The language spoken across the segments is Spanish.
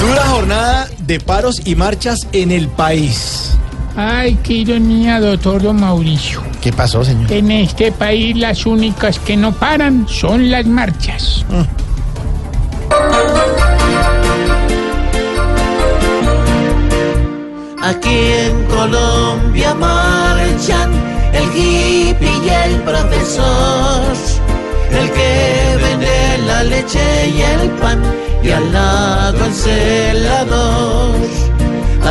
Dura jornada de paros y marchas en el país. Ay, qué ironía, doctor Don Mauricio. ¿Qué pasó, señor? En este país las únicas que no paran son las marchas. Aquí en Colombia marchan el hippie y el profesor, el que la leche y el pan y al lado el celador.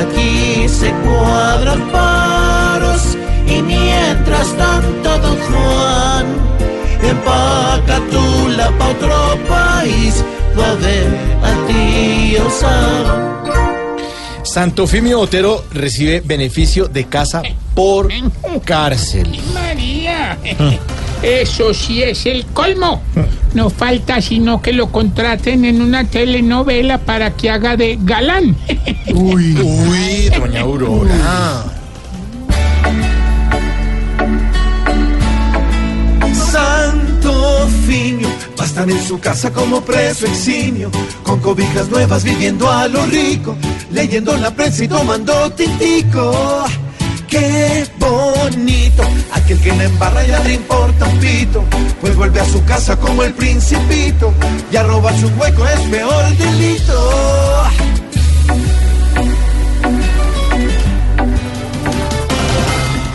Aquí se cuadran paros y mientras tanto don Juan empaca tú la pa' otro país, va a ver al tío Sam. Santo Fimio Otero recibe beneficio de casa por cárcel. María, eso sí es el colmo. No falta sino que lo contraten en una telenovela para que haga de galán. Uy, uy, doña Aurora. Santo Finio va a estar en su casa como preso eximio, con cobijas nuevas viviendo a lo rico, leyendo la prensa y tomando tintico. ¡Qué bonito! Aquel que no embarra ya le importa un pito, pues vuelve a su casa como el principito, y a robarse un hueco es peor delito.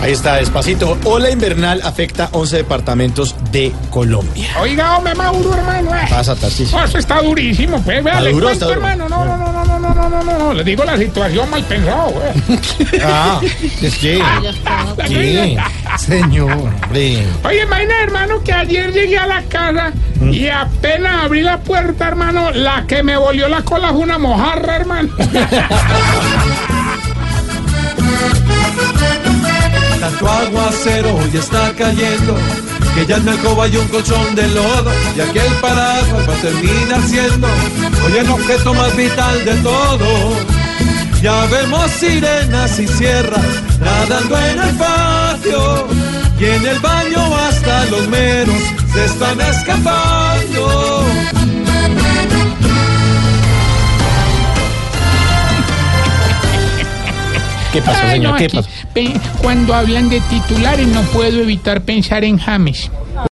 Ahí está, despacito. Ola invernal afecta 11 departamentos de Colombia. Oiga, hombre, Mauro, hermano. eh. Pasa, Tarcisio. Oh, eso está durísimo, pues, vea, Está le duro, cuento, está duro. hermano. No, no, no, no, no, no, no, no, no, no, le digo la situación mal pensado, güey. Ah, es que. ¿Qué? Señor, hombre. Oye, imagina, hermano, que ayer llegué a la casa y apenas abrí la puerta, hermano, la que me volvió la cola fue una mojarra, hermano. aguacero ya está cayendo que ya en mi alcoba hay un colchón de lodo y aquel paraguas va a terminar siendo hoy el objeto más vital de todo. Ya vemos sirenas y sierras nadando en el patio y en el baño hasta los meros se están escapando. ¿Qué pasó, Ay, señor? no, ¿Qué aquí, pasó? cuando hablan de titulares no puedo evitar pensar en James.